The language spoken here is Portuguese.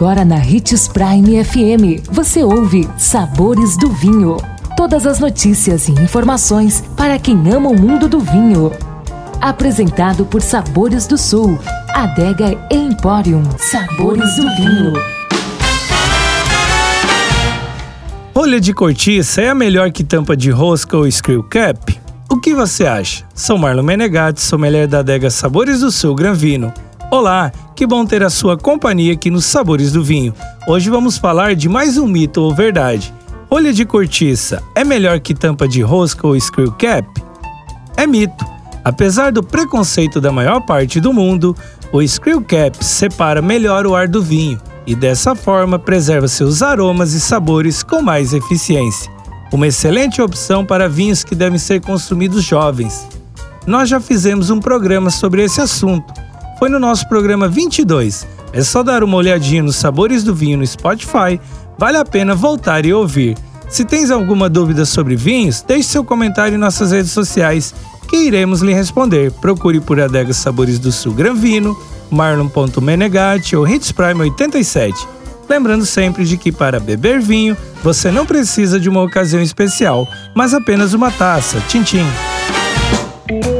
Agora na Ritz Prime FM, você ouve Sabores do Vinho. Todas as notícias e informações para quem ama o mundo do vinho. Apresentado por Sabores do Sul, Adega Emporium. Sabores do Vinho. Rolha de cortiça é a melhor que tampa de rosca ou screw cap? O que você acha? Sou Marlon Menegatti, sommelier da adega Sabores do Sul Granvino. Olá, que bom ter a sua companhia aqui nos Sabores do Vinho. Hoje vamos falar de mais um mito ou verdade. Rolha de cortiça é melhor que tampa de rosca ou screw cap? É mito. Apesar do preconceito da maior parte do mundo, o screw cap separa melhor o ar do vinho e dessa forma preserva seus aromas e sabores com mais eficiência. Uma excelente opção para vinhos que devem ser consumidos jovens. Nós já fizemos um programa sobre esse assunto foi no nosso programa 22. É só dar uma olhadinha nos sabores do vinho no Spotify, vale a pena voltar e ouvir. Se tens alguma dúvida sobre vinhos, deixe seu comentário em nossas redes sociais que iremos lhe responder. Procure por Adega Sabores do Sul Granvino, Marlon.menegatti ou Hits Prime 87. Lembrando sempre de que para beber vinho, você não precisa de uma ocasião especial, mas apenas uma taça. Tchim, tchim.